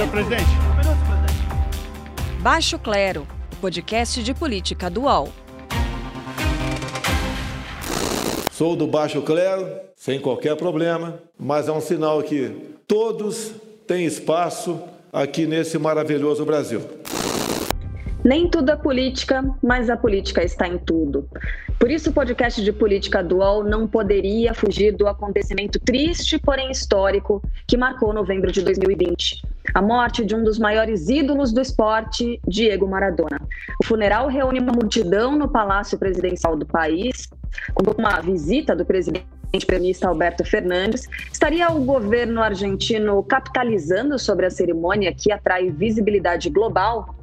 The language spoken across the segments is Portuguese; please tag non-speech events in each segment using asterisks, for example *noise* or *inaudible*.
Senhor presidente. Um minuto, presidente. Baixo Clero, podcast de política do UOL. Sou do Baixo Clero, sem qualquer problema, mas é um sinal que todos têm espaço aqui nesse maravilhoso Brasil. Nem tudo é política, mas a política está em tudo. Por isso, o podcast de política dual não poderia fugir do acontecimento triste, porém histórico, que marcou novembro de 2020. A morte de um dos maiores ídolos do esporte, Diego Maradona. O funeral reúne uma multidão no Palácio Presidencial do país, com uma visita do presidente premista Alberto Fernandes. Estaria o governo argentino capitalizando sobre a cerimônia que atrai visibilidade global?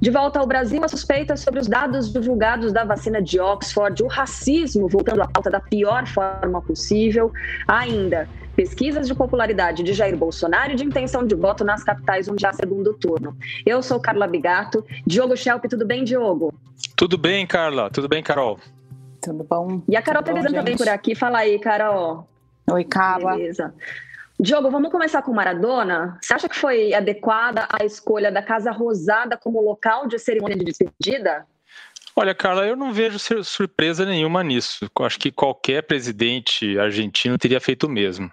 De volta ao Brasil, a suspeita sobre os dados divulgados da vacina de Oxford, o racismo voltando à pauta da pior forma possível. Ainda, pesquisas de popularidade de Jair Bolsonaro e de intenção de voto nas capitais onde há segundo turno. Eu sou Carla Bigato. Diogo Schelp, tudo bem, Diogo? Tudo bem, Carla. Tudo bem, Carol? Tudo bom? E a Carol Tudo bom, Trevisan também por aqui. Fala aí, Carol. Oi, Carla. Beleza. Diogo, vamos começar com Maradona. Você acha que foi adequada a escolha da Casa Rosada como local de cerimônia de despedida? Olha, Carla, eu não vejo sur- surpresa nenhuma nisso. Eu acho que qualquer presidente argentino teria feito o mesmo.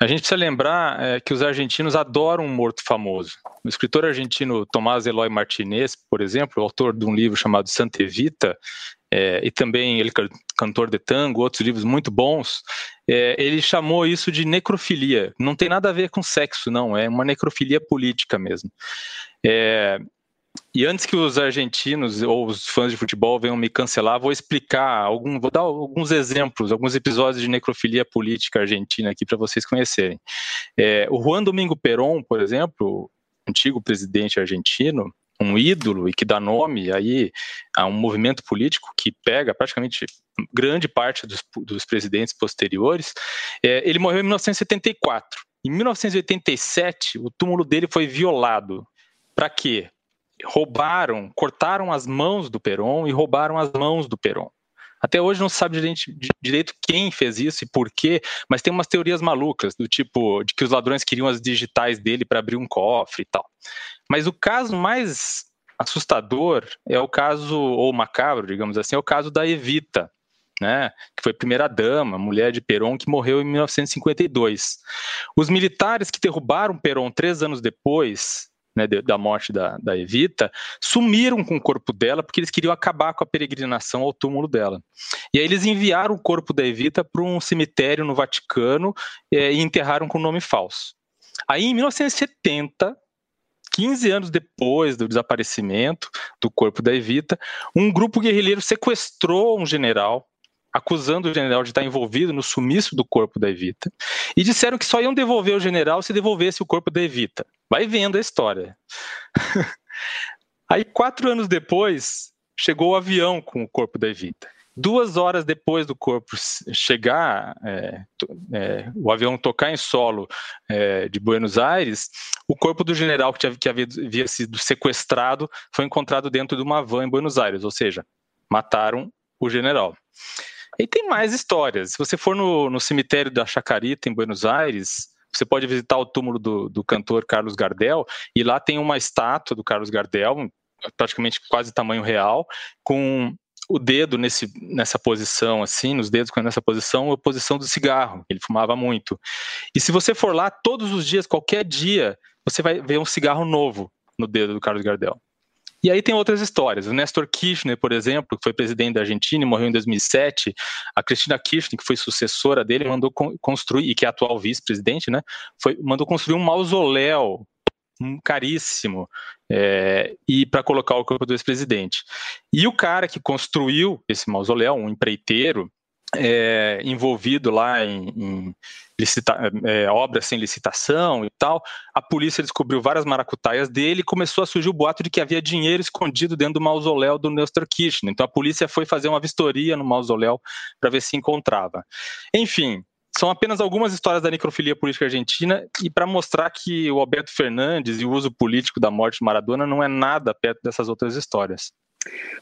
A gente precisa lembrar é, que os argentinos adoram um morto famoso. O escritor argentino Tomás Eloy Martinez, por exemplo, autor de um livro chamado Santa Evita, é, e também ele can- cantor de tango, outros livros muito bons, é, ele chamou isso de necrofilia. Não tem nada a ver com sexo, não, é uma necrofilia política mesmo. É, e antes que os argentinos ou os fãs de futebol venham me cancelar, vou explicar algum, vou dar alguns exemplos, alguns episódios de necrofilia política argentina aqui para vocês conhecerem. É, o Juan Domingo Perón, por exemplo, antigo presidente argentino, um ídolo e que dá nome aí a um movimento político que pega praticamente grande parte dos, dos presidentes posteriores, é, ele morreu em 1974. Em 1987, o túmulo dele foi violado. Para quê? Roubaram, cortaram as mãos do Peron e roubaram as mãos do Peron. Até hoje não se sabe direito, quem fez isso e por quê, mas tem umas teorias malucas, do tipo de que os ladrões queriam as digitais dele para abrir um cofre e tal. Mas o caso mais assustador é o caso, ou macabro, digamos assim, é o caso da Evita, né, que foi primeira dama, mulher de Peron, que morreu em 1952. Os militares que derrubaram Peron três anos depois né, da morte da, da, Evita, sumiram com o corpo dela porque eles queriam acabar com a peregrinação ao túmulo dela. E aí eles enviaram o corpo da Evita para um cemitério no Vaticano é, e enterraram com nome falso. Aí, em 1970, 15 anos depois do desaparecimento do corpo da Evita, um grupo guerrilheiro sequestrou um general acusando o general de estar envolvido no sumiço do corpo da Evita, e disseram que só iam devolver o general se devolvesse o corpo da Evita. Vai vendo a história. Aí, quatro anos depois, chegou o avião com o corpo da Evita. Duas horas depois do corpo chegar, é, é, o avião tocar em solo é, de Buenos Aires, o corpo do general que, tinha, que havia, havia sido sequestrado foi encontrado dentro de uma van em Buenos Aires, ou seja, mataram o general. E tem mais histórias. Se você for no, no cemitério da Chacarita, em Buenos Aires, você pode visitar o túmulo do, do, cantor Carlos Gardel, e lá tem uma estátua do Carlos Gardel, praticamente quase tamanho real, com o dedo nesse, nessa posição, assim, nos dedos nessa posição, a posição do cigarro. Ele fumava muito. E se você for lá todos os dias, qualquer dia, você vai ver um cigarro novo no dedo do Carlos Gardel. E aí tem outras histórias. O Nestor Kirchner, por exemplo, que foi presidente da Argentina e morreu em 2007, a Cristina Kirchner, que foi sucessora dele, mandou construir, e que é atual vice-presidente, né, foi, mandou construir um mausoléu um caríssimo é, e para colocar o corpo do ex-presidente. E o cara que construiu esse mausoléu, um empreiteiro, é, envolvido lá em, em licita, é, obras sem licitação e tal, a polícia descobriu várias maracutaias dele e começou a surgir o boato de que havia dinheiro escondido dentro do mausoléu do Nestor Kirchner. Então a polícia foi fazer uma vistoria no mausoléu para ver se encontrava. Enfim, são apenas algumas histórias da necrofilia política argentina e para mostrar que o Alberto Fernandes e o uso político da morte de Maradona não é nada perto dessas outras histórias.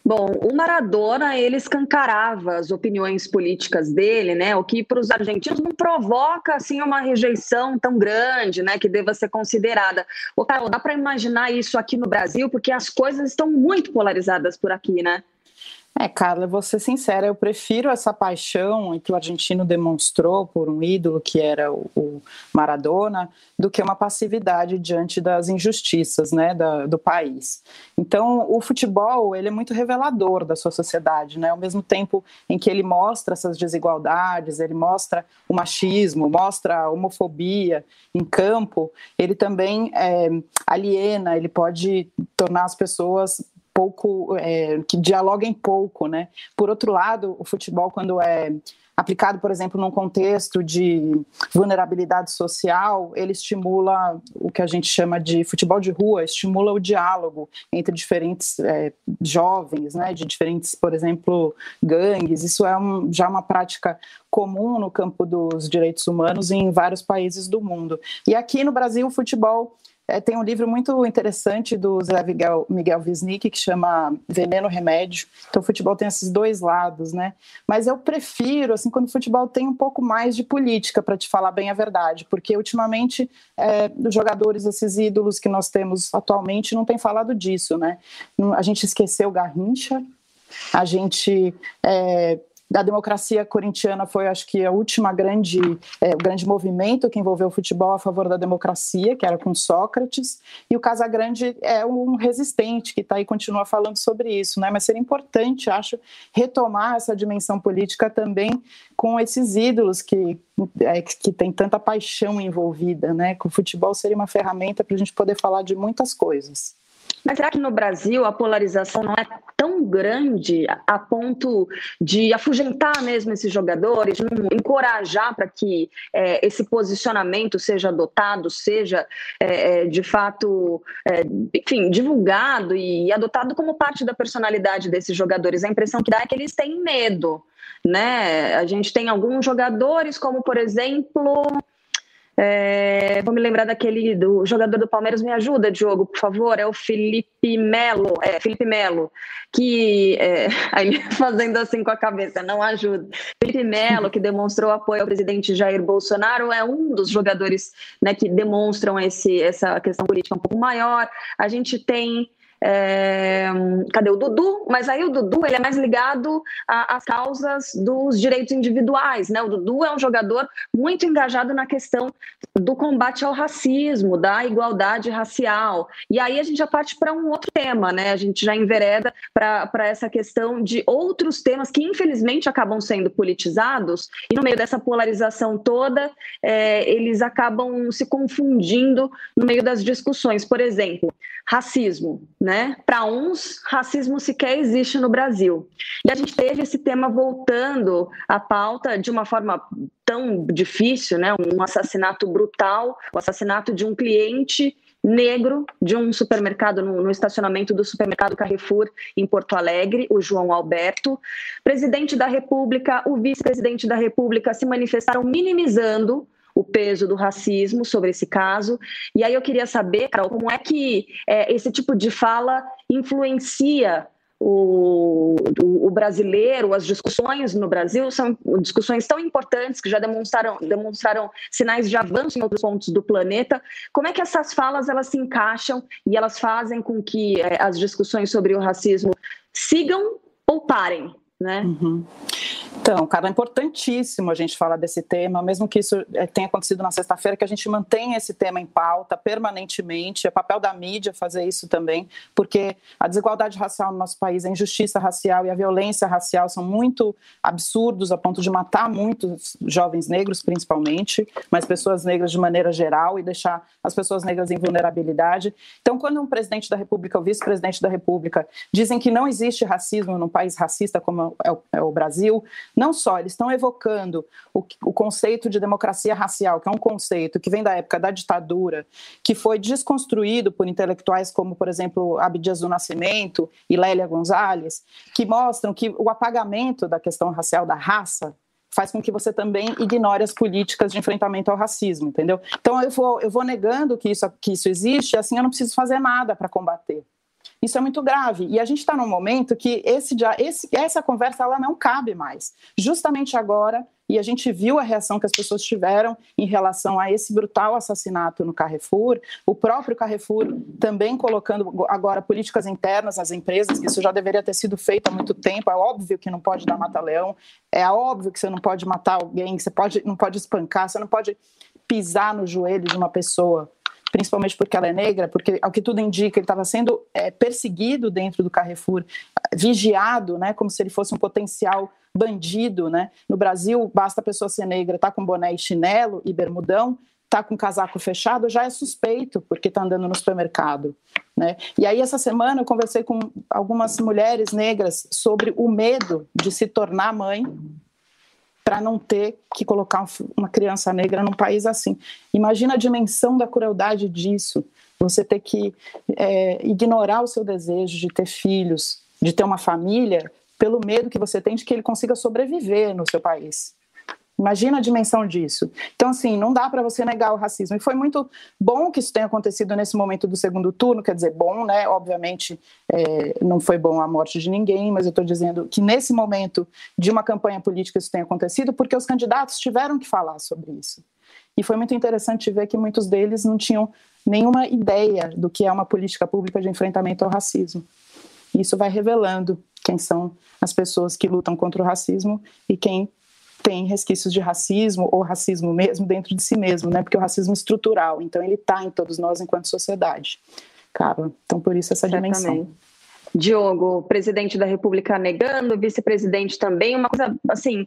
Bom, o Maradona ele escancarava as opiniões políticas dele, né? O que para os argentinos não provoca assim uma rejeição tão grande, né? Que deva ser considerada. Ô, Carol, dá para imaginar isso aqui no Brasil, porque as coisas estão muito polarizadas por aqui, né? É, Carla, vou ser sincera, eu prefiro essa paixão que o argentino demonstrou por um ídolo que era o, Maradona do que uma passividade diante das injustiças né, da, do país. Então, o futebol ele é muito revelador da sua sociedade, né? ao mesmo tempo em que ele mostra essas desigualdades, ele mostra o machismo, mostra a homofobia em campo, ele também é, aliena, ele pode tornar as pessoas pouco, é, que dialoguem pouco, né? Por outro lado, o futebol, quando é aplicado, por exemplo, num contexto de vulnerabilidade social, ele estimula o que a gente chama de futebol de rua, estimula o diálogo entre diferentes é, jovens, né, de diferentes, por exemplo, gangues. Isso é um, já uma prática comum no campo dos direitos humanos em vários países do mundo. E aqui no Brasil, o futebol é, tem um livro muito interessante do Zé Miguel, Miguel Wisnik que chama Veneno Remédio. Então, o futebol tem esses dois lados, né? Mas eu prefiro, assim, quando o futebol tem um pouco mais de política, para te falar bem a verdade, porque ultimamente é, os jogadores, esses ídolos que nós temos atualmente, não tem falado disso, né? A gente esqueceu Garrincha, a gente é, da democracia corintiana foi, acho que, a última grande, é, o grande movimento que envolveu o futebol a favor da democracia, que era com Sócrates, e o Casagrande é um resistente que está aí continua falando sobre isso, né? Mas seria importante, acho, retomar essa dimensão política também com esses ídolos que é, que tem tanta paixão envolvida, né? Que o futebol seria uma ferramenta para a gente poder falar de muitas coisas. Mas será que no Brasil a polarização não é tão grande a ponto de afugentar mesmo esses jogadores, encorajar para que é, esse posicionamento seja adotado, seja é, é, de fato, é, enfim, divulgado e adotado como parte da personalidade desses jogadores? A impressão que dá é que eles têm medo. Né? A gente tem alguns jogadores, como por exemplo, é, vou me lembrar daquele do jogador do Palmeiras, me ajuda, Diogo, por favor. É o Felipe Melo, é Felipe Melo, que é, *laughs* aí *laughs* fazendo assim com a cabeça, não ajuda. Felipe Melo, que demonstrou apoio ao presidente Jair Bolsonaro, é um dos jogadores né, que demonstram esse, essa questão política um pouco maior. A gente tem é, cadê o Dudu? Mas aí o Dudu ele é mais ligado às causas dos direitos individuais, né? O Dudu é um jogador muito engajado na questão do combate ao racismo, da igualdade racial. E aí a gente já parte para um outro tema, né? A gente já envereda para essa questão de outros temas que infelizmente acabam sendo politizados e no meio dessa polarização toda é, eles acabam se confundindo no meio das discussões. Por exemplo, racismo, né? Para uns, racismo sequer existe no Brasil. E a gente teve esse tema voltando à pauta de uma forma tão difícil, né? Um assassinato brutal, o assassinato de um cliente negro de um supermercado no, no, estacionamento do supermercado Carrefour em Porto Alegre, o João Alberto. Presidente da República, o vice-presidente da República se manifestaram minimizando o peso do racismo sobre esse caso. E aí eu queria saber, Carol, como é que é, esse tipo de fala influencia o, o, o, brasileiro, as discussões no Brasil são discussões tão importantes que já demonstraram, demonstraram sinais de avanço em outros pontos do planeta. Como é que essas falas elas se encaixam e elas fazem com que é, as discussões sobre o racismo sigam ou parem? Né? Uhum. Então, cara, é importantíssimo a gente falar desse tema, mesmo que isso eh, tenha acontecido na sexta-feira, que a gente mantenha esse tema em pauta permanentemente. É papel da mídia fazer isso também, porque a desigualdade racial no nosso país, a injustiça racial e a violência racial são muito absurdos a ponto de matar muitos jovens negros, principalmente, mas pessoas negras de maneira geral e deixar as pessoas negras em vulnerabilidade. Então, quando um presidente da República ou vice-presidente da República dizem que não existe racismo num país racista como o, é o Brasil, não só, eles estão evocando o, o, conceito de democracia racial, que é um conceito que vem da época da ditadura, que foi desconstruído por intelectuais como, por exemplo, Abdias do Nascimento e Lélia Gonzalez, que mostram que o apagamento da questão racial da raça faz com que você também ignore as políticas de enfrentamento ao racismo, entendeu? Então eu vou, eu vou negando que isso, que isso existe, assim eu não preciso fazer nada para combater. Isso é muito grave. E a gente está num momento que esse, esse, essa conversa ela não cabe mais. Justamente agora, e a gente viu a reação que as pessoas tiveram em relação a esse brutal assassinato no Carrefour, o próprio Carrefour também colocando agora políticas internas nas empresas, que isso já deveria ter sido feito há muito tempo. É óbvio que não pode dar mata-leão, é óbvio que você não pode matar alguém, você pode, não pode espancar, você não pode pisar no joelho de uma pessoa principalmente porque ela é negra, porque, ao que tudo indica, ele estava sendo é, perseguido dentro do Carrefour, vigiado, né, como se ele fosse um potencial bandido. Né? No Brasil, basta a pessoa ser negra, tá com boné e chinelo e bermudão, tá com casaco fechado, já é suspeito, porque está andando no supermercado. Né? E aí, essa semana, eu conversei com algumas mulheres negras sobre o medo de se tornar mãe para não ter que colocar uma criança negra num país assim. Imagina a dimensão da crueldade disso. Você ter que é, ignorar o seu desejo de ter filhos, de ter uma família, pelo medo que você tem de que ele consiga sobreviver no seu país. Imagina a dimensão disso. Então, assim, não dá para você negar o racismo. E foi muito bom que isso tenha acontecido nesse momento do segundo turno, quer dizer, bom, né? Obviamente, é, não foi bom a morte de ninguém, mas eu estou dizendo que nesse momento de uma campanha política isso tenha acontecido, porque os candidatos tiveram que falar sobre isso. E foi muito interessante ver que muitos deles não tinham nenhuma ideia do que é uma política pública de enfrentamento ao racismo. Isso vai revelando quem são as pessoas que lutam contra o racismo e quem tem resquícios de racismo ou racismo mesmo dentro de si mesmo, né? Porque o racismo é estrutural, então ele está em todos nós enquanto sociedade. Cara, então por isso essa Certamente. dimensão. Diogo, presidente da República negando, vice-presidente também, uma coisa assim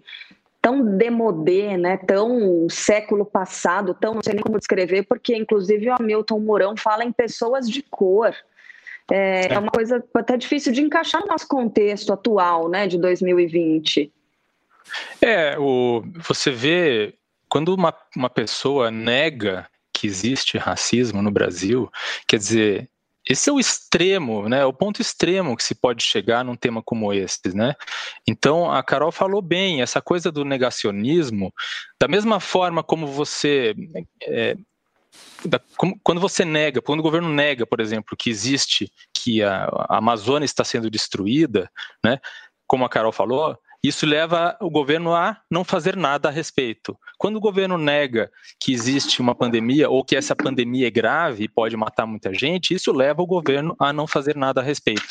tão demodê, né? Tão século passado, tão não sei nem como descrever, porque inclusive o Hamilton Mourão fala em pessoas de cor. É, é uma coisa até difícil de encaixar no nosso contexto atual, né, de 2020. É, o, você vê quando uma, uma pessoa nega que existe racismo no Brasil, quer dizer, esse é o extremo, né? O ponto extremo que se pode chegar num tema como esse, né? Então a Carol falou bem, essa coisa do negacionismo, da mesma forma como você é, da, como, quando você nega, quando o governo nega, por exemplo, que existe, que a, a Amazônia está sendo destruída, né? Como a Carol falou, isso leva o governo a não fazer nada a respeito. Quando o governo nega que existe uma pandemia ou que essa pandemia é grave e pode matar muita gente, isso leva o governo a não fazer nada a respeito.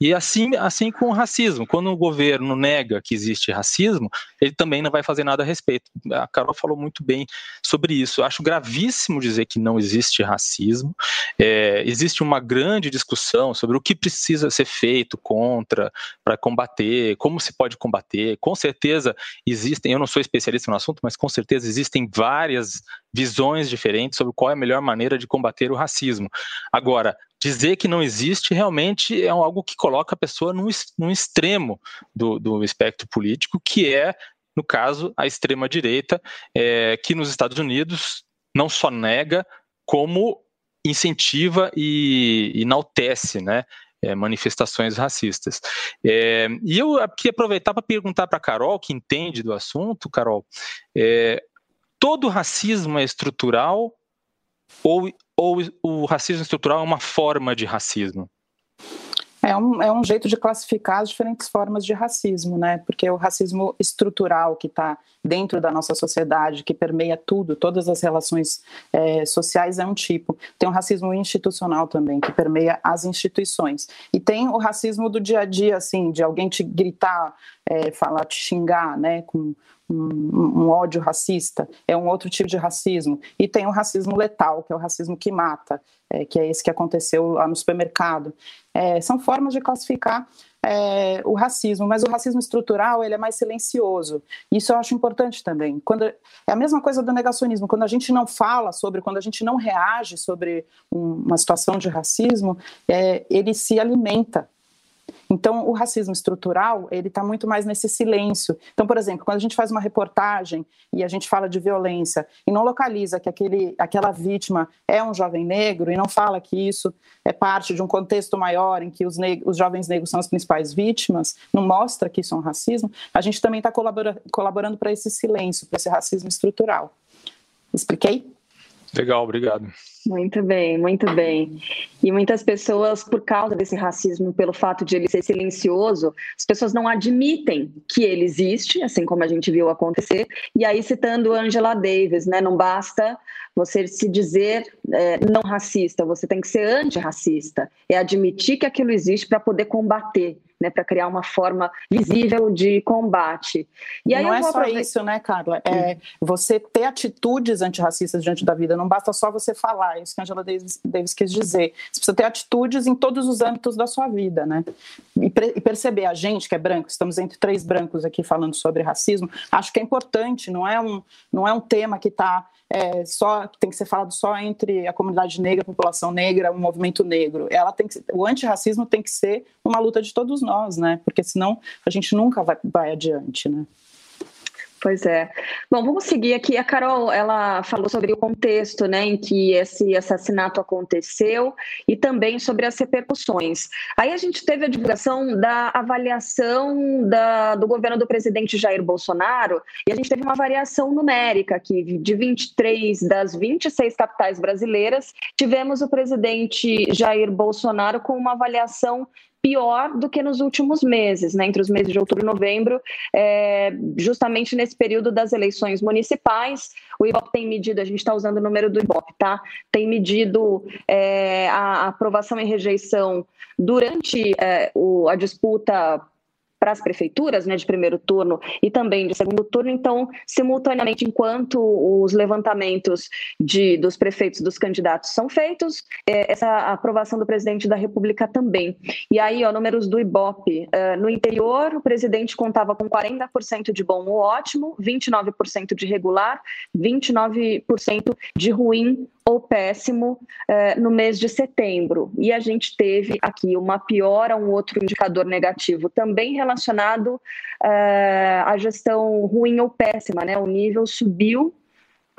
E assim, assim com o racismo. Quando o governo nega que existe racismo, ele também não vai fazer nada a respeito. A Carol falou muito bem sobre isso. Eu acho gravíssimo dizer que não existe racismo. É, existe uma grande discussão sobre o que precisa ser feito contra, para combater, como se pode combater Com certeza existem, eu não sou especialista no assunto, mas com certeza existem várias visões diferentes sobre qual é a melhor maneira de combater o racismo. Agora, dizer que não existe realmente é algo que coloca a pessoa num, num extremo do, do espectro político, que é, no caso, a extrema-direita, é, que nos Estados Unidos não só nega, como incentiva e enaltece, né? É, manifestações racistas. É, e eu queria aproveitar para perguntar para a Carol, que entende do assunto, Carol, é, todo racismo é estrutural ou, ou o racismo estrutural é uma forma de racismo? É um, é um jeito de classificar as diferentes formas de racismo, né? Porque o racismo estrutural que está dentro da nossa sociedade, que permeia tudo, todas as relações é, sociais, é um tipo. Tem o racismo institucional também, que permeia as instituições. E tem o racismo do dia a dia, assim, de alguém te gritar, é, falar, te xingar, né? Com um, um, ódio racista, é um outro tipo de racismo. E tem o racismo letal, que é o racismo que mata, é, que é esse que aconteceu lá no supermercado. É, são formas de classificar é, o racismo, mas o racismo estrutural ele é mais silencioso. Isso eu acho importante também. Quando é a mesma coisa do negacionismo. Quando a gente não fala sobre, quando a gente não reage sobre um, uma situação de racismo, é, ele se alimenta então, o racismo estrutural, ele está muito mais nesse silêncio. Então, por exemplo, quando a gente faz uma reportagem e a gente fala de violência e não localiza que aquele, aquela vítima é um jovem negro e não fala que isso é parte de um contexto maior em que os, os jovens negros são as principais vítimas, não mostra que isso é um racismo, a gente também está colabora colaborando para esse silêncio, para esse racismo estrutural. Expliquei? Legal, obrigado. Muito bem, muito bem. E muitas pessoas, por causa desse racismo, pelo fato de ele ser silencioso, as pessoas não admitem que ele existe, assim como a gente viu acontecer. E aí, citando Angela Davis, né, não basta você se dizer é, não racista, você tem que ser antirracista. É admitir que aquilo existe para poder combater né, para criar uma forma visível de combate. E aí não é só isso, né, Carla? É você ter atitudes antirracistas diante da vida. Não basta só você falar, é isso que a Angela Davis, Davis quis dizer. Você precisa ter atitudes em todos os âmbitos da sua vida, né? E, e perceber a gente que é branco, estamos entre três brancos aqui falando sobre racismo. Acho que é importante. Não é um, não é um tema que está é, só tem que ser falado só entre a comunidade negra, a população negra, o movimento negro. Ela tem que, o antirracismo tem que ser uma luta de todos nós, né? Porque senão a gente nunca vai, vai adiante, né? Pois é. Bom, vamos seguir aqui. A Carol, ela falou sobre o contexto, né, em que esse assassinato aconteceu e também sobre as repercussões. Aí a gente teve a divulgação da avaliação da, do governo do presidente Jair Bolsonaro e a gente teve uma variação numérica aqui de 23 das 26 capitais brasileiras, tivemos o presidente Jair Bolsonaro com uma avaliação pior do que nos últimos meses, né, entre os meses de outubro e novembro, é, justamente nesse período das eleições municipais. O IBOP tem medido, a gente está usando o número do IBOP, tá? Tem medido é, a aprovação e rejeição durante é, o, a disputa para as prefeituras, né, de primeiro turno e também de segundo turno. Então, simultaneamente, enquanto os levantamentos de, dos prefeitos, dos candidatos são feitos, é, essa aprovação do presidente da República também. E aí, ó, números do IBOP. Uh, no interior, o presidente contava com 40% de bom ou ótimo, 29% de regular, 29% de ruim ou péssimo eh, no mês de setembro. E a gente teve aqui uma piora, um outro indicador negativo também relacionado eh, à gestão ruim ou péssima, né? O nível subiu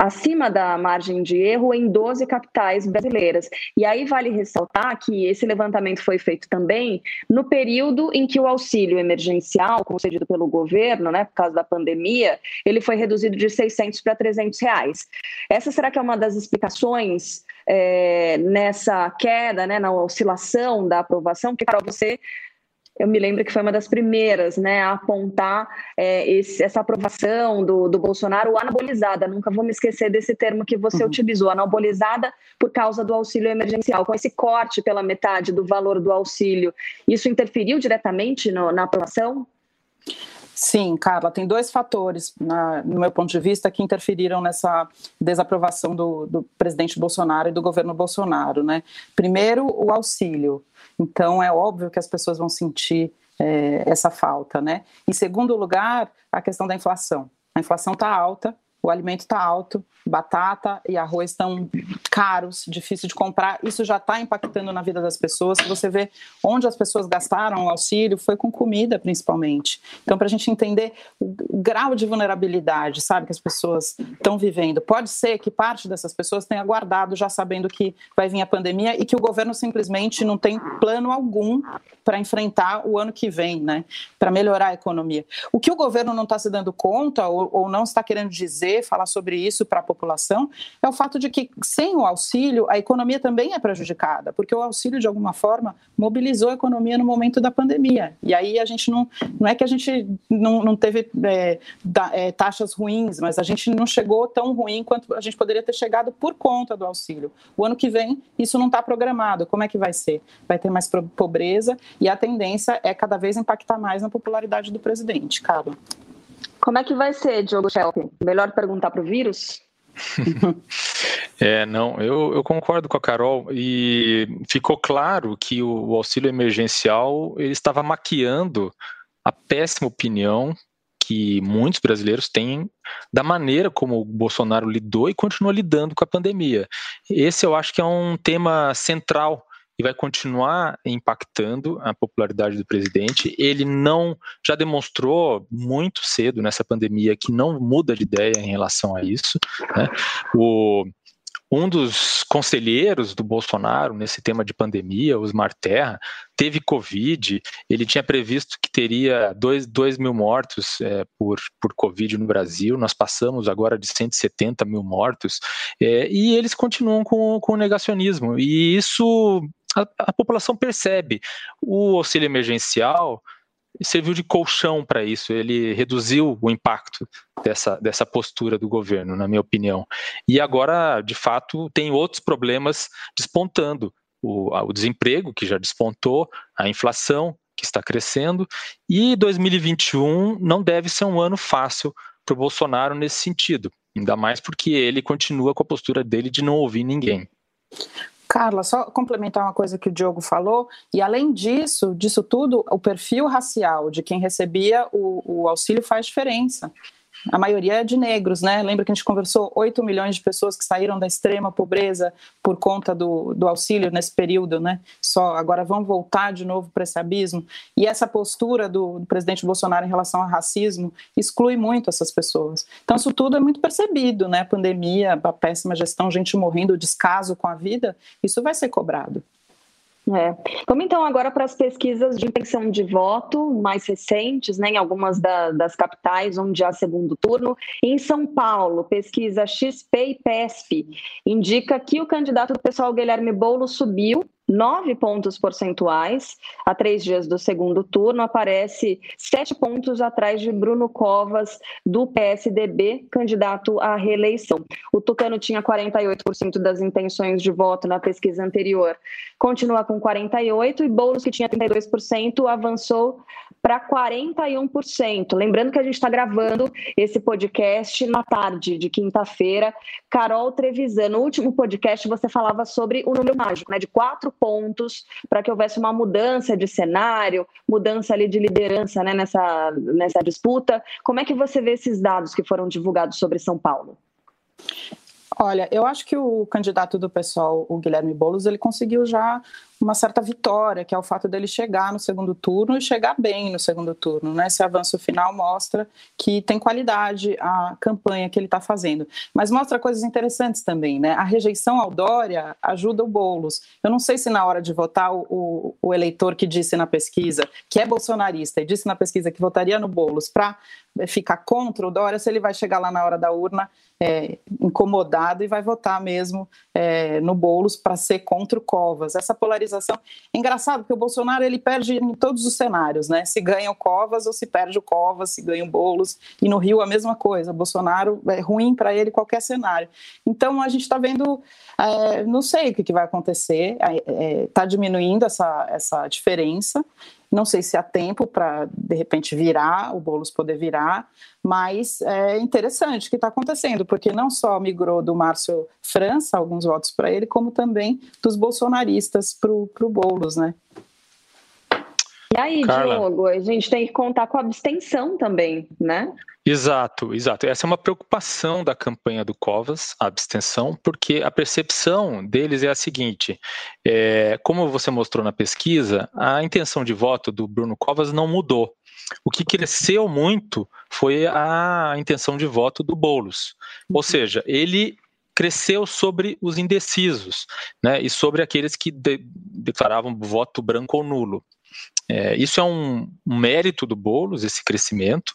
acima da margem de erro em 12 capitais brasileiras. E aí vale ressaltar que esse levantamento foi feito também no período em que o auxílio emergencial, concedido pelo governo, né, por causa da pandemia, ele foi reduzido de 600 para 300 reais. Essa será que é uma das explicações é, nessa queda, né, na oscilação da aprovação? Porque, para você eu me lembro que foi uma das primeiras né, a apontar é, esse, essa aprovação do, do Bolsonaro anabolizada. Nunca vou me esquecer desse termo que você uhum. utilizou, anabolizada por causa do auxílio emergencial. Com esse corte pela metade do valor do auxílio, isso interferiu diretamente no, na aprovação? Sim, Carla, tem dois fatores, na, no meu ponto de vista, que interferiram nessa desaprovação do, do presidente Bolsonaro e do governo Bolsonaro. Né? Primeiro, o auxílio. Então, é óbvio que as pessoas vão sentir é, essa falta. Né? Em segundo lugar, a questão da inflação. A inflação está alta, o alimento está alto, batata e arroz estão caros, difícil de comprar. Isso já está impactando na vida das pessoas. Você vê onde as pessoas gastaram o auxílio, foi com comida, principalmente. Então, para a gente entender o grau de vulnerabilidade, sabe, que as pessoas estão vivendo. Pode ser que parte dessas pessoas tenha guardado já sabendo que vai vir a pandemia e que o governo simplesmente não tem plano algum para enfrentar o ano que vem, né? Para melhorar a economia. O que o governo não está se dando conta ou, ou não está querendo dizer, falar sobre isso para a população, é o fato de que sem o auxílio a economia também é prejudicada, porque o auxílio de alguma forma mobilizou a economia no momento da pandemia. E aí a gente não, não é que a gente não, não teve é, da, é, taxas ruins, mas a gente não chegou tão ruim quanto a gente poderia ter chegado por conta do auxílio. O ano que vem isso não está programado. Como é que vai ser? Vai ter mais pobreza e a tendência é cada vez impactar mais na popularidade do presidente, Carla. Como é que vai ser, Diogo Schelp? Melhor perguntar para o vírus? *laughs* é, não, eu, eu, concordo com a Carol e ficou claro que o, o auxílio emergencial ele estava maquiando a péssima opinião que muitos brasileiros têm da maneira como o Bolsonaro lidou e continua lidando com a pandemia. Esse eu acho que é um tema central e vai continuar impactando a popularidade do presidente. Ele não já demonstrou muito cedo nessa pandemia que não muda de ideia em relação a isso. Né? O, Um dos conselheiros do Bolsonaro nesse tema de pandemia, Osmar Terra, teve Covid. Ele tinha previsto que teria 2 mil mortos é, por, por Covid no Brasil. Nós passamos agora de 170 mil mortos. É, e eles continuam com, com o negacionismo. E isso a, a população percebe. O auxílio emergencial serviu de colchão para isso, ele reduziu o impacto dessa, dessa postura do governo, na minha opinião. E agora, de fato, tem outros problemas despontando. O, o desemprego, que já despontou, a inflação, que está crescendo, e 2021 não deve ser um ano fácil para o Bolsonaro nesse sentido, ainda mais porque ele continua com a postura dele de não ouvir ninguém. Carla, só complementar uma coisa que o Diogo falou, e além disso, disso tudo, o perfil racial de quem recebia o, o auxílio faz diferença a maioria é de negros, né? Lembra que a gente conversou 8 milhões de pessoas que saíram da extrema pobreza por conta do, do auxílio nesse período, né? Só agora vão voltar de novo para esse abismo. E essa postura do, do, presidente Bolsonaro em relação ao racismo exclui muito essas pessoas. Então, isso tudo é muito percebido, né? A pandemia, a péssima gestão, gente morrendo, o descaso com a vida, isso vai ser cobrado. É. Vamos então agora para as pesquisas de intenção de voto mais recentes, né, em algumas da, das capitais onde há segundo turno. Em São Paulo, pesquisa XP e PESP indica que o candidato do pessoal Guilherme Boulos subiu nove pontos percentuais a três dias do segundo turno, aparece sete pontos atrás de Bruno Covas, do PSDB, candidato à reeleição. O Tucano tinha 48% das intenções de voto na pesquisa anterior, continua com 48%, e Boulos, que tinha 32%, avançou para 41%. Lembrando que a gente está gravando esse podcast na tarde de quinta-feira. Carol Trevisan, no último podcast você falava sobre o número mágico, né, de quatro pontos para que houvesse uma mudança de cenário, mudança ali de liderança né, nessa, nessa disputa. Como é que você vê esses dados que foram divulgados sobre São Paulo? Olha, eu acho que o candidato do pessoal, o Guilherme Boulos, ele conseguiu já uma certa vitória, que é o fato dele chegar no segundo turno e chegar bem no segundo turno. Né? Esse avanço final mostra que tem qualidade a campanha que ele está fazendo. Mas mostra coisas interessantes também. Né? A rejeição ao Dória ajuda o Boulos. Eu não sei se na hora de votar o, o, eleitor que disse na pesquisa que é bolsonarista e disse na pesquisa que votaria no Boulos para ficar contra o Dória, se ele vai chegar lá na hora da urna é, incomodado e vai votar mesmo é, no Boulos para ser contra o Covas. Essa polarização é engraçado porque o Bolsonaro ele perde em todos os cenários, né? Se ganha o Covas ou se perde o Covas, se ganha o Boulos e no Rio a mesma coisa. O Bolsonaro é ruim para ele qualquer cenário. Então a gente está vendo, é, não sei o que, que vai acontecer. Está é, é, diminuindo essa essa diferença. Não sei se há tempo para, de repente, virar, o Boulos poder virar, mas é interessante o que está acontecendo, porque não só migrou do Márcio França alguns votos para ele, como também dos bolsonaristas para o Boulos, né? E aí, Carla. Diogo, a gente tem que contar com a abstenção também, né? Exato, exato. Essa é uma preocupação da campanha do Covas, a abstenção, porque a percepção deles é a seguinte: é, como você mostrou na pesquisa, a intenção de voto do Bruno Covas não mudou. O que cresceu muito foi a intenção de voto do Bolos. Ou uhum. seja, ele cresceu sobre os indecisos, né, e sobre aqueles que de, declaravam voto branco ou nulo. É, isso é um, mérito do Boulos, esse crescimento,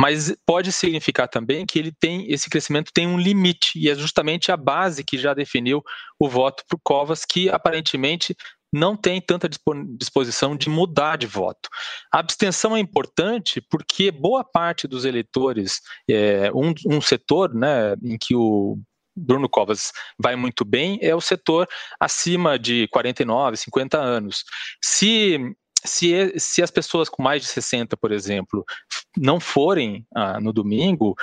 mas pode significar também que ele tem esse crescimento tem um limite, e é justamente a base que já definiu o voto para Covas, que aparentemente não tem tanta disposição de mudar de voto. A abstenção é importante porque boa parte dos eleitores, é, um, um setor né, em que o Bruno Covas vai muito bem é o setor acima de 49, 50 anos. Se se, se as pessoas com mais de 60, por exemplo, não forem ah, no domingo,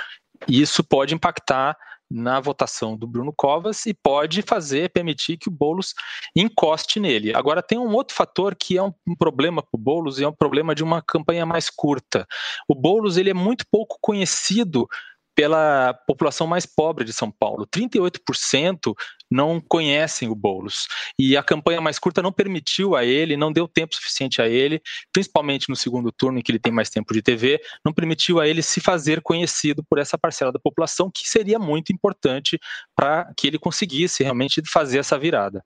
isso pode impactar na votação do Bruno Covas e pode fazer, permitir que o Boulos encoste nele. Agora, tem um outro fator que é um, um problema para o Boulos e é um problema de uma campanha mais curta. O Boulos ele é muito pouco conhecido pela população mais pobre de São Paulo. 38% não conhecem o Boulos. E a campanha mais curta não permitiu a ele, não deu tempo suficiente a ele, principalmente no segundo turno, em que ele tem mais tempo de TV, não permitiu a ele se fazer conhecido por essa parcela da população, que seria muito importante para que ele conseguisse realmente fazer essa virada.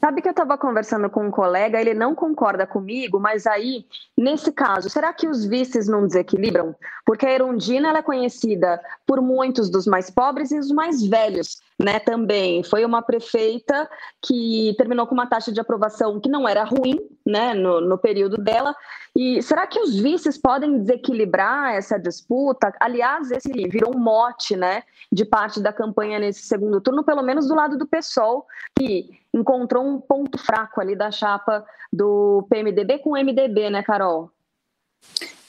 Sabe que eu estava conversando com um colega, ele não concorda comigo, mas aí, nesse caso, será que os vices não desequilibram? Porque a Erundina é conhecida por muitos dos mais pobres e os mais velhos, né? Também foi uma prefeita que terminou com uma taxa de aprovação que não era ruim, né? No, no período dela. E será que os vices podem desequilibrar essa disputa? Aliás, esse virou um mote, né? De parte da campanha nesse segundo turno, pelo menos do lado do PSOL, que encontrou um ponto fraco ali da chapa do PMDB com o MDB, né, Carol?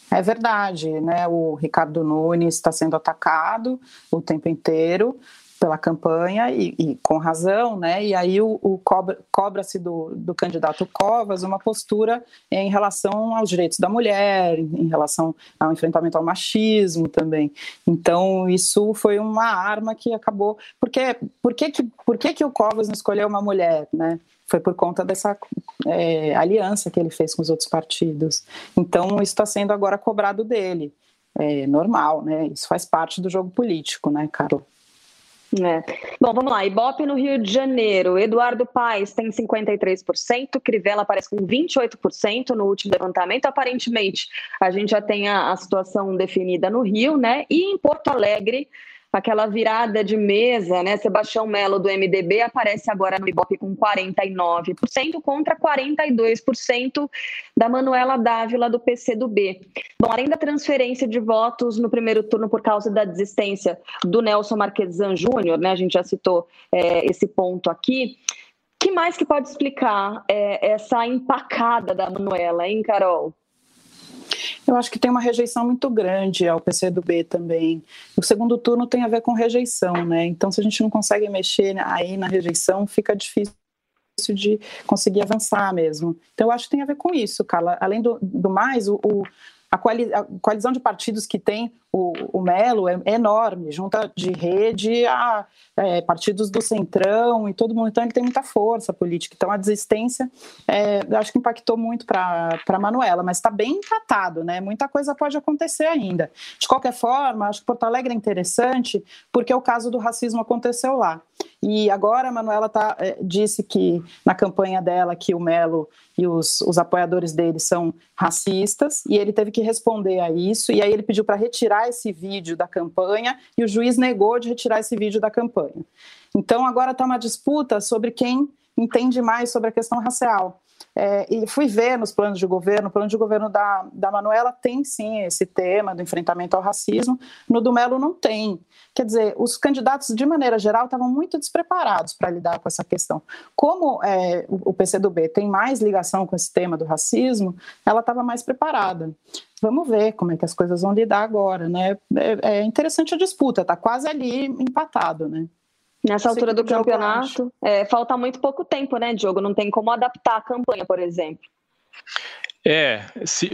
É verdade, né? O Ricardo Nunes está sendo atacado o tempo inteiro pela campanha e, e, com razão, né? E aí o, o cobra, cobra-se do, do candidato Covas uma postura em relação aos direitos da mulher, em relação ao enfrentamento ao machismo também. Então isso foi uma arma que acabou. Porque por que que, por que, que o Covas não escolheu uma mulher, né? Foi por conta dessa é, aliança que ele fez com os outros partidos. Então isso está sendo agora cobrado dele. É normal, né? Isso faz parte do jogo político, né, Carol? É. Bom, vamos lá. Ibope no Rio de Janeiro. Eduardo Paes tem 53%, Crivella aparece com 28% no último levantamento. Aparentemente, a gente já tem a, a situação definida no Rio, né? E em Porto Alegre, aquela virada de mesa, né? Sebastião Melo do MDB aparece agora no Ibope com 49% contra 42% da Manuela Dávila do PCdoB. Bom, além da transferência de votos no primeiro turno por causa da desistência do Nelson Marquesan Júnior, né? A gente já citou é, esse ponto aqui. que mais que pode explicar é, essa empacada da Manuela, hein, Carol? Eu acho que tem uma rejeição muito grande ao PCdoB também. O segundo turno tem a ver com rejeição, né? Então, se a gente não consegue mexer aí na rejeição, fica difícil de conseguir avançar mesmo. Então, eu acho que tem a ver com isso, Carla. Além do, do mais, o, o a, coali a, coalizão de partidos que tem o, o Melo é, é enorme, junta de rede a é, partidos do Centrão e todo mundo. Então, ele tem muita força política. Então, a desistência, é, acho que impactou muito para a Manuela, mas está bem empatado, né? Muita coisa pode acontecer ainda. De qualquer forma, acho que Porto Alegre é interessante porque o caso do racismo aconteceu lá. E agora a Manuela tá, é, disse que na campanha dela que o Melo e os, os apoiadores dele são racistas, e ele teve que responder a isso, e aí ele pediu para retirar esse vídeo da campanha, e o juiz negou de retirar esse vídeo da campanha. Então agora está uma disputa sobre quem entende mais sobre a questão racial. É, e fui ver nos planos de governo, o plano de governo da, da Manuela tem sim esse tema do enfrentamento ao racismo, no do Melo não tem. Quer dizer, os candidatos, de maneira geral, estavam muito despreparados para lidar com essa questão. Como é, o PCdoB tem mais ligação com esse tema do racismo, ela estava mais preparada. Vamos ver como é que as coisas vão lidar agora, né? É, é interessante a disputa, está quase ali empatado, né? Nessa altura do campeonato, é, falta muito pouco tempo, né, Diogo? Não tem como adaptar a campanha, por exemplo. É, se,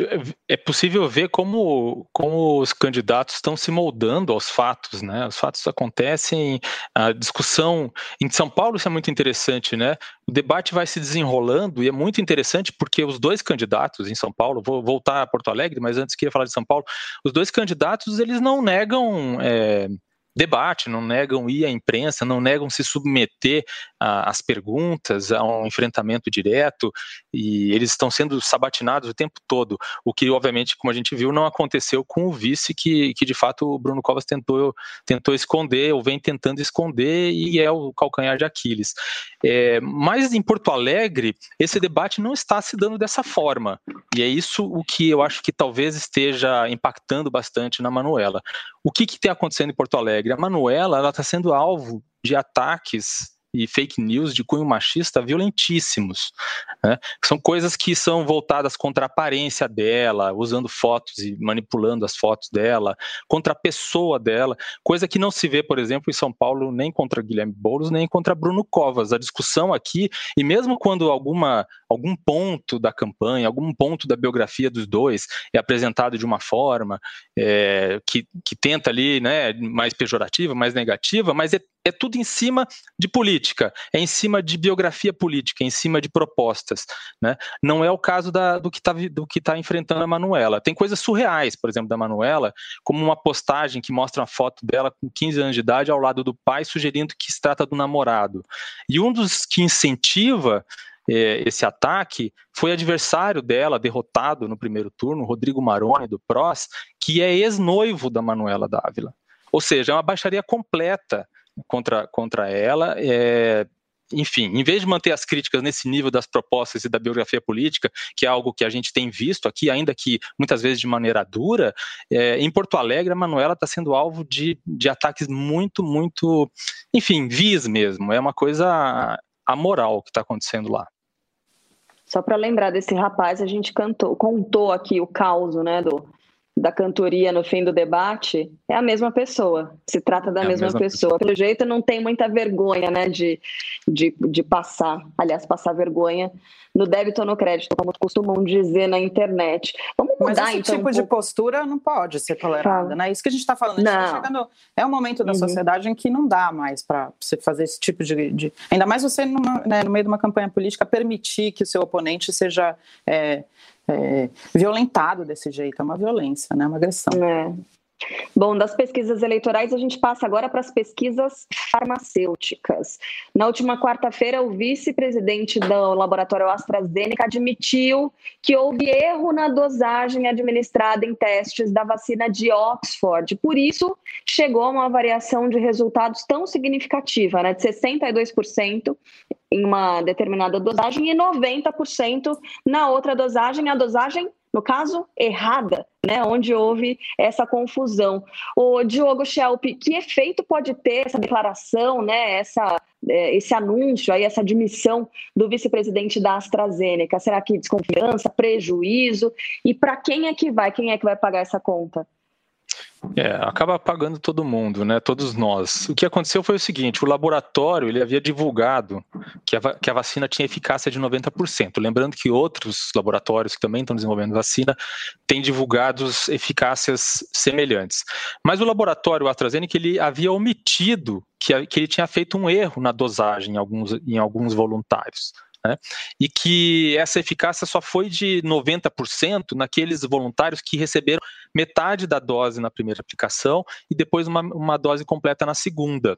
é possível ver como, como os candidatos estão se moldando aos fatos, né? Os fatos acontecem, a discussão em São Paulo isso é muito interessante, né? O debate vai se desenrolando e é muito interessante porque os dois candidatos em São Paulo, vou voltar a Porto Alegre, mas antes queria falar de São Paulo, os dois candidatos eles não negam é, debate, não negam ir à imprensa, não negam se submeter às perguntas, a um enfrentamento direto, e eles estão sendo sabatinados o tempo todo, o que, obviamente, como a gente viu, não aconteceu com o vice, que, que de fato o Bruno Covas tentou, tentou esconder, ou vem tentando esconder, e é o calcanhar de Aquiles. É, mas em Porto Alegre, esse debate não está se dando dessa forma, e é isso o que eu acho que talvez esteja impactando bastante na Manuela. O que está acontecendo em Porto Alegre? A Manuela está sendo alvo de ataques e fake news de cunho machista violentíssimos. Né? São coisas que são voltadas contra a aparência dela, usando fotos e manipulando as fotos dela, contra a pessoa dela, coisa que não se vê, por exemplo, em São Paulo, nem contra Guilherme Boulos, nem contra Bruno Covas. A discussão aqui, e mesmo quando alguma, algum ponto da campanha, algum ponto da biografia dos dois é apresentado de uma forma é, que, que tenta ali, né, mais pejorativa, mais negativa, mas é, é tudo em cima de política, é em cima de biografia política, é em cima de propostas. Né? Não é o caso da, do que está tá enfrentando a Manuela. Tem coisas surreais, por exemplo, da Manuela, como uma postagem que mostra uma foto dela com 15 anos de idade ao lado do pai, sugerindo que se trata do namorado. E um dos que incentiva é, esse ataque foi adversário dela, derrotado no primeiro turno, Rodrigo Maroni, do PROS, que é ex-noivo da Manuela Dávila. Ou seja, é uma baixaria completa contra, contra ela. É, enfim, em vez de manter as críticas nesse nível das propostas e da biografia política, que é algo que a gente tem visto aqui, ainda que muitas vezes de maneira dura, é, em Porto Alegre a Manuela está sendo alvo de, de ataques muito, muito, enfim, vis mesmo. É uma coisa amoral que está acontecendo lá. Só para lembrar desse rapaz, a gente cantou, contou aqui o caos, né, do, da cantoria no fim do debate, é a mesma pessoa. Se trata da é mesma, mesma pessoa. pessoa. Pelo jeito, não tem muita vergonha, né, de, de, de passar, aliás, passar vergonha no débito ou no crédito, como costumam dizer na internet. Vamos mudar, Mas esse então, tipo um de postura não pode ser tolerada, tá. né? Isso que a gente está falando. Tá chegando, é um momento da uhum. sociedade em que não dá mais para você fazer esse tipo de, de... ainda mais você numa, né, no meio de uma campanha política permitir que o seu oponente seja é, é, violentado desse jeito. É uma violência, né? Uma agressão. É. Bom, das pesquisas eleitorais, a gente passa agora para as pesquisas farmacêuticas. Na última quarta-feira, o vice-presidente do laboratório AstraZeneca admitiu que houve erro na dosagem administrada em testes da vacina de Oxford. Por isso, chegou a uma variação de resultados tão significativa, né, de 62% em uma determinada dosagem e 90% na outra dosagem, a dosagem no caso, errada, né, onde houve essa confusão. O Diogo Schelp, que efeito pode ter essa declaração, né, essa, é, esse anúncio, aí, essa admissão do vice-presidente da AstraZeneca? Será que desconfiança, prejuízo? E para quem é que vai? Quem é que vai pagar essa conta? É, acaba pagando todo mundo, né? Todos nós. O que aconteceu foi o seguinte: o laboratório ele havia divulgado que a, que a vacina tinha eficácia de 90%. Lembrando que outros laboratórios que também estão desenvolvendo vacina têm divulgado eficácias semelhantes. Mas o laboratório AstraZeneca ele havia omitido que, que ele tinha feito um erro na dosagem em alguns, em alguns voluntários. Né? E que essa eficácia só foi de 90% naqueles voluntários que receberam metade da dose na primeira aplicação e depois uma, uma dose completa na segunda.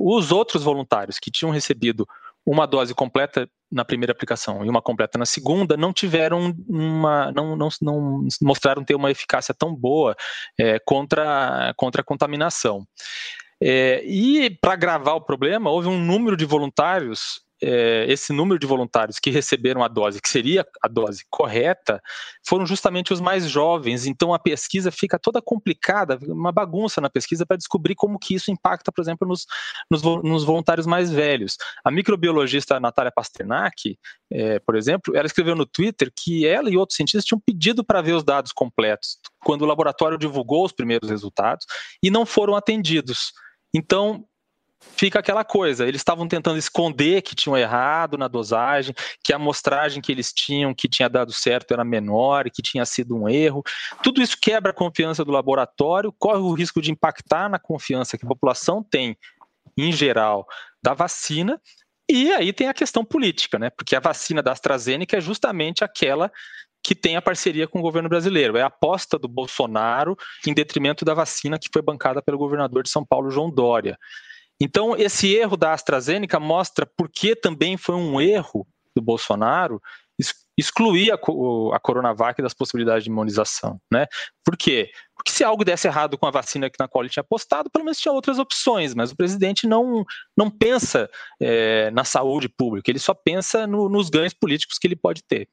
Os outros voluntários que tinham recebido uma dose completa na primeira aplicação e uma completa na segunda não tiveram uma não, não, não mostraram ter uma eficácia tão boa é, contra, contra a contaminação é, e para agravar o problema houve um número de voluntários é, esse número de voluntários que receberam a dose, que seria a dose correta, foram justamente os mais jovens. Então a pesquisa fica toda complicada, uma bagunça na pesquisa para descobrir como que isso impacta, por exemplo, nos, nos, nos voluntários mais velhos. A microbiologista Natália Pasternak, é, por exemplo, ela escreveu no Twitter que ela e outros cientistas tinham pedido para ver os dados completos quando o laboratório divulgou os primeiros resultados e não foram atendidos. Então, fica aquela coisa, eles estavam tentando esconder que tinham errado na dosagem, que a amostragem que eles tinham, que tinha dado certo, era menor, que tinha sido um erro. Tudo isso quebra a confiança do laboratório, corre o risco de impactar na confiança que a população tem, em geral, da vacina. E aí tem a questão política, né? Porque a vacina da AstraZeneca é justamente aquela que tem a parceria com o governo brasileiro. É a aposta do Bolsonaro em detrimento da vacina que foi bancada pelo governador de São Paulo, João Dória. Então, esse erro da AstraZeneca mostra por que também foi um erro do Bolsonaro excluir a, a Coronavac das possibilidades de imunização, né? Por quê? Porque se algo desse errado com a vacina na qual ele tinha apostado, pelo menos tinha outras opções, mas o presidente não, não pensa é, na saúde pública, ele só pensa no, nos ganhos políticos que ele pode ter.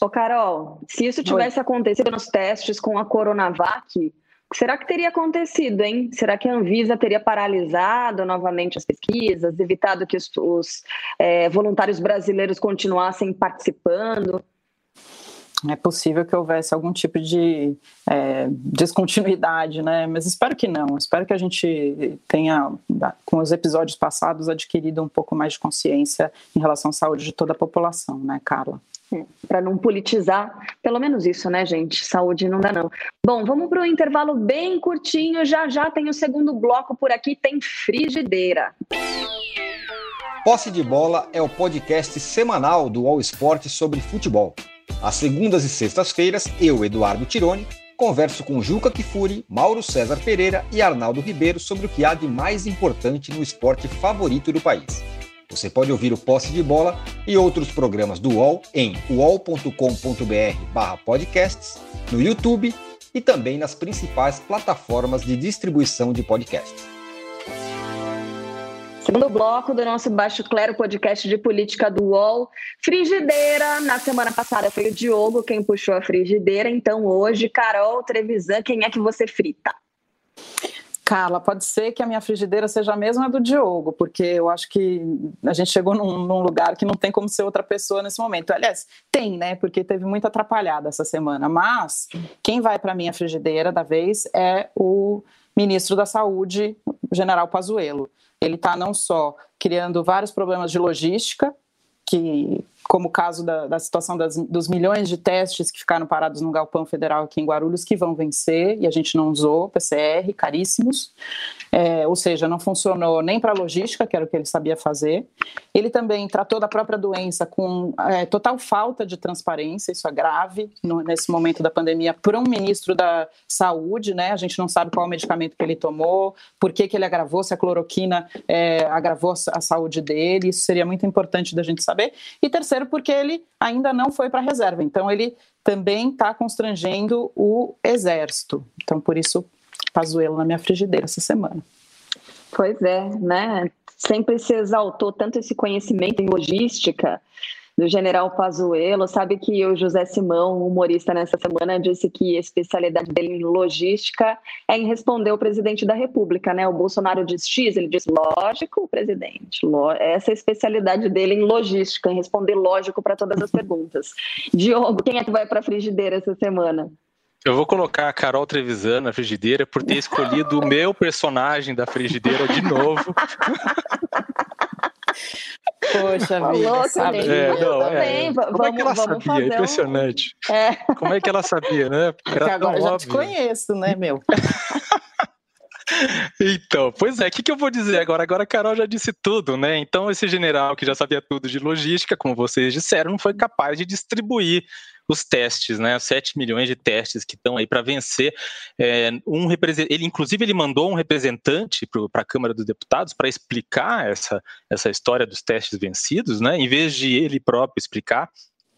Ô Carol, se isso tivesse Oi. acontecido nos testes com a Coronavac, será que teria acontecido, hein? Será que a Anvisa teria paralisado novamente as pesquisas, evitado que os, os é, voluntários brasileiros continuassem participando? é possível que houvesse algum tipo de é, descontinuidade, né? Mas espero que não. Espero que a gente tenha, com os episódios passados, adquirido um pouco mais de consciência em relação à saúde de toda a população, né, Carla? Para não politizar, pelo menos isso, né, gente? Saúde não dá, não. Bom, vamos para um intervalo bem curtinho. Já já tem o segundo bloco por aqui, tem frigideira. Posse de Bola é o podcast semanal do All Sport sobre futebol. Às segundas e sextas-feiras, eu, Eduardo Tironi, converso com Juca Kifuri, Mauro César Pereira e Arnaldo Ribeiro sobre o que há de mais importante no esporte favorito do país. Você pode ouvir o Posse de Bola e outros programas do UOL em uol.com.br/podcasts, no YouTube e também nas principais plataformas de distribuição de podcasts. Segundo bloco do nosso Baixo Clero podcast de política do UOL. Frigideira. Na semana passada foi o Diogo quem puxou a frigideira. Então hoje, Carol Trevisan, quem é que você frita? Carla, pode ser que a minha frigideira seja a mesma do Diogo, porque eu acho que a gente chegou num, num, lugar que não tem como ser outra pessoa nesse momento. Aliás, tem, né? Porque teve muito atrapalhada essa semana. Mas quem vai para a minha frigideira da vez é o ministro da Saúde, o general Pazuello ele está não só criando vários problemas de logística, que como o caso da, da situação das, dos milhões de testes que ficaram parados no galpão federal aqui em Guarulhos, que vão vencer, e a gente não usou PCR, caríssimos, é, ou seja, não funcionou nem para a logística, que era o que ele sabia fazer. Ele também tratou da própria doença com é, total falta de transparência, isso é grave no, nesse momento da pandemia, para um ministro da saúde, né? A gente não sabe qual o medicamento que ele tomou, por que, que ele agravou, se a cloroquina é, agravou a saúde dele, isso seria muito importante da gente saber. E terceiro, porque ele ainda não foi para a reserva, então ele também está constrangendo o exército. Então, por isso, Pazuello na minha frigideira essa semana. Pois é, né? Sempre se exaltou tanto esse conhecimento em logística do general Pazuello. Sabe que o José Simão, humorista nessa semana, disse que a especialidade dele em logística é em responder ao presidente da República, né? O Bolsonaro diz X, ele diz lógico, presidente. Essa é a especialidade dele em logística, em responder lógico para todas as perguntas. Diogo, quem é que vai para a frigideira essa semana? Eu vou colocar a Carol Trevisan na frigideira por ter escolhido o meu personagem da frigideira de novo. Poxa vida, sabe? É, não, é. Como vamos, é que ela sabia? Um... Impressionante. É. Como é que ela sabia, né? Porque agora eu já te conheço, né, meu? *laughs* Então, pois é, o que, que eu vou dizer agora? Agora a Carol já disse tudo, né? Então, esse general que já sabia tudo de logística, como vocês disseram, não foi capaz de distribuir os testes, né? 7 milhões de testes que estão aí para vencer. É, um ele, inclusive, ele mandou um representante para a Câmara dos Deputados para explicar essa, essa história dos testes vencidos, né? Em vez de ele próprio explicar,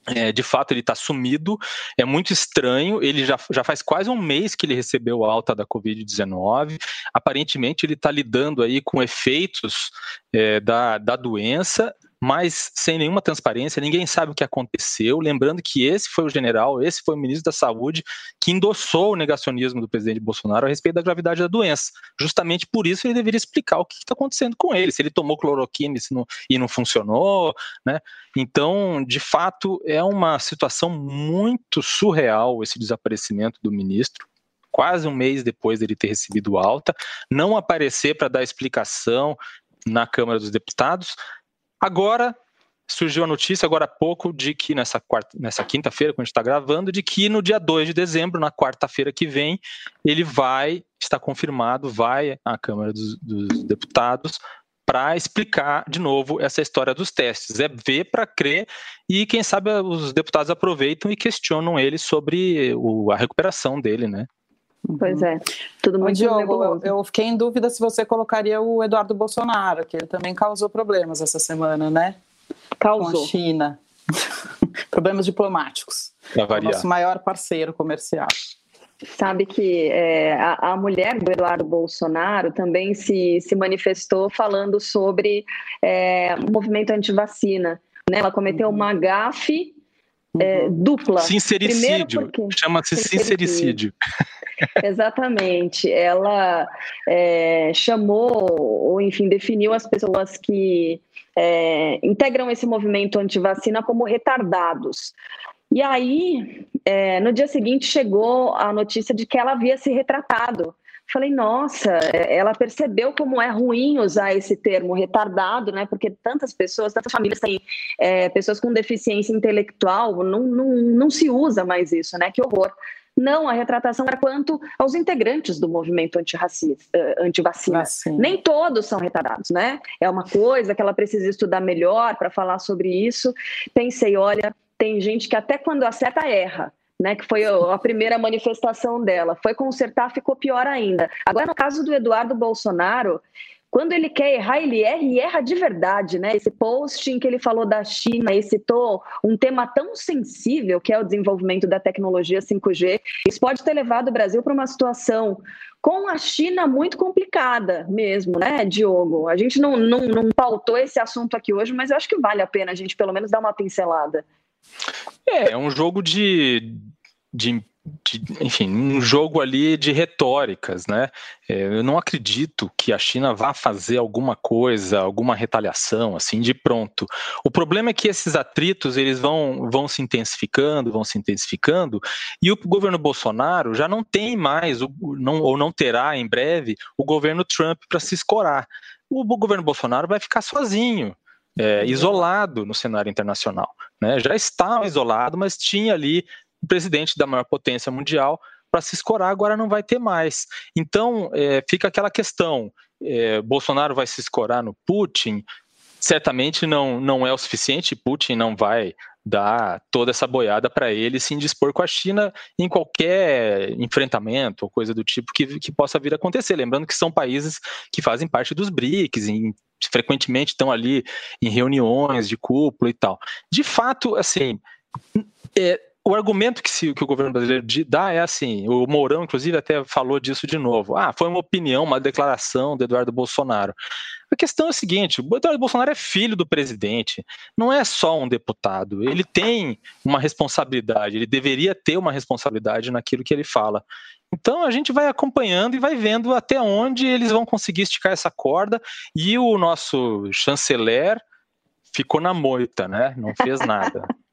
é, de fato, ele está sumido, é muito estranho. Ele já, já faz quase um mês que ele recebeu alta da Covid-19. Aparentemente, ele está lidando aí com efeitos é, da, da doença mas sem nenhuma transparência, ninguém sabe o que aconteceu. Lembrando que esse foi o general, esse foi o ministro da Saúde que endossou o negacionismo do presidente Bolsonaro a respeito da gravidade da doença. Justamente por isso ele deveria explicar o que está acontecendo com ele, se ele tomou cloroquina não, e não funcionou, né? Então, de fato, é uma situação muito surreal esse desaparecimento do ministro quase um mês depois dele ter recebido alta, não aparecer para dar explicação na Câmara dos Deputados, Agora, surgiu a notícia agora há pouco de que nessa, nessa quinta-feira, quando a gente está gravando, de que no dia 2 de dezembro, na quarta-feira que vem, ele vai, está confirmado, vai à Câmara dos, dos Deputados para explicar de novo essa história dos testes. É ver para crer e quem sabe os deputados aproveitam e questionam ele sobre o, a recuperação dele, né? Pois é, tudo muito Diogo, eu, eu fiquei em dúvida se você colocaria o Eduardo Bolsonaro, que ele também causou problemas essa semana, né? Causou. Com a China. *laughs* problemas diplomáticos. Nosso maior parceiro comercial. Sabe que é, a, a, mulher do Eduardo Bolsonaro também se, se manifestou falando sobre é, o movimento antivacina. Né? Ela cometeu uhum. uma gafe é, uhum. dupla. Sincericídio. Chama-se sincericídio. Exatamente. Ela é, chamou, ou enfim, definiu as pessoas que é, integram esse movimento anti-vacina como retardados. E aí, é, no dia seguinte, chegou a notícia de que ela havia se retratado. Falei, nossa, ela percebeu como é ruim usar esse termo retardado, né? Porque tantas pessoas, tantas famílias têm é, pessoas com deficiência intelectual, não, não, não se usa mais isso, né? Que horror. Não, a retratação era quanto aos integrantes do movimento eh, anti-vacina. Nem todos são retardados, né? É uma coisa que ela precisa estudar melhor para falar sobre isso. Pensei, olha, tem gente que até quando acerta erra. Né, que foi a primeira manifestação dela. Foi consertar, ficou pior ainda. Agora, no caso do Eduardo Bolsonaro, quando ele quer errar, ele erra e erra de verdade, né? Esse post em que ele falou da China e citou um tema tão sensível que é o desenvolvimento da tecnologia 5G, isso pode ter levado o Brasil para uma situação com a China muito complicada mesmo, né, Diogo? A gente não, não, não pautou esse assunto aqui hoje, mas eu acho que vale a pena a gente pelo menos dar uma pincelada. É, é um jogo de, de de, enfim, um jogo ali de retóricas, né? É, eu não acredito que a China vá fazer alguma coisa, alguma retaliação, assim, de pronto. O problema é que esses atritos, eles vão, vão se intensificando, vão se intensificando, e o governo Bolsonaro já não tem mais, não, ou não terá em breve, o governo Trump para se escorar. O governo Bolsonaro vai ficar sozinho, é, isolado no cenário internacional. Né? Já estava isolado, mas tinha ali o presidente da maior potência mundial para se escorar, agora não vai ter mais. Então, é, fica aquela questão: é, Bolsonaro vai se escorar no Putin? Certamente não, não é o suficiente, Putin não vai dar toda essa boiada para ele se indispor com a China em qualquer enfrentamento ou coisa do tipo que, que possa vir a acontecer. Lembrando que são países que fazem parte dos BRICS, em, frequentemente estão ali em reuniões de cúpula e tal. De fato, assim, é, o argumento que, se, que, o governo brasileiro dá é assim: o Mourão, inclusive, até falou disso de novo. Ah, foi uma opinião, uma declaração do Eduardo Bolsonaro. A questão é a seguinte: o Eduardo Bolsonaro é filho do presidente, não é só um deputado. Ele tem uma responsabilidade, ele deveria ter uma responsabilidade naquilo que ele fala. Então a gente vai acompanhando e vai vendo até onde eles vão conseguir esticar essa corda. E o nosso chanceler ficou na moita, né? Não fez nada. *laughs*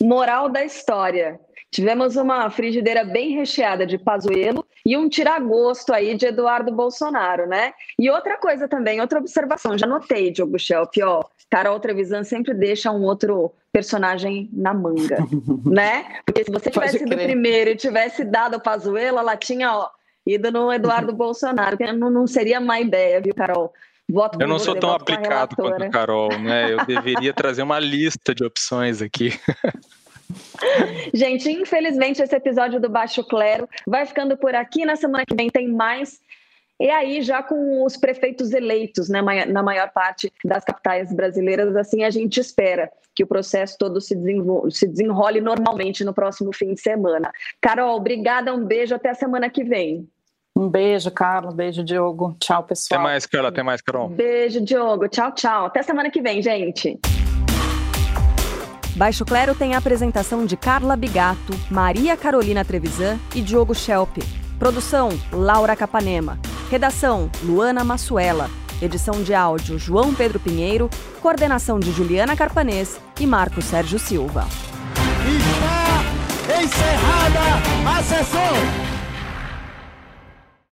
Moral da história. Tivemos uma frigideira bem recheada de Pazuello e um tiragosto aí de Eduardo Bolsonaro, né? E outra coisa também, outra observação, já notei, Diogo Schelp, ó, Carol Trevisan sempre deixa um outro personagem na manga, *laughs* né? Porque se você tivesse ido primeiro e tivesse dado o Pazuello, ela tinha, ó, ido no Eduardo Bolsonaro, que não, não seria má ideia, viu, Carol? Voto eu não sou tão aplicado quanto a Carol, né? Eu *laughs* deveria trazer uma lista de opções aqui. *laughs* Gente, infelizmente esse episódio do Baixo Clero vai ficando por aqui. Na semana que vem tem mais. E aí, já com os prefeitos eleitos né, na maior parte das capitais brasileiras, assim a gente espera que o processo todo se, se desenrole normalmente no próximo fim de semana. Carol, obrigada, um beijo, até a semana que vem. Um beijo, Carlos. Beijo, Diogo. Tchau, pessoal. Até mais, Carla. Até mais, Carol. Beijo, Diogo. Tchau, tchau. Até semana que vem, gente. Baixo Clero tem a apresentação de Carla Bigato, Maria Carolina Trevisan e Diogo Schelp. Produção: Laura Capanema. Redação: Luana Massuela. Edição de áudio: João Pedro Pinheiro. Coordenação de Juliana Carpanês e Marco Sérgio Silva. Está encerrada a sessão.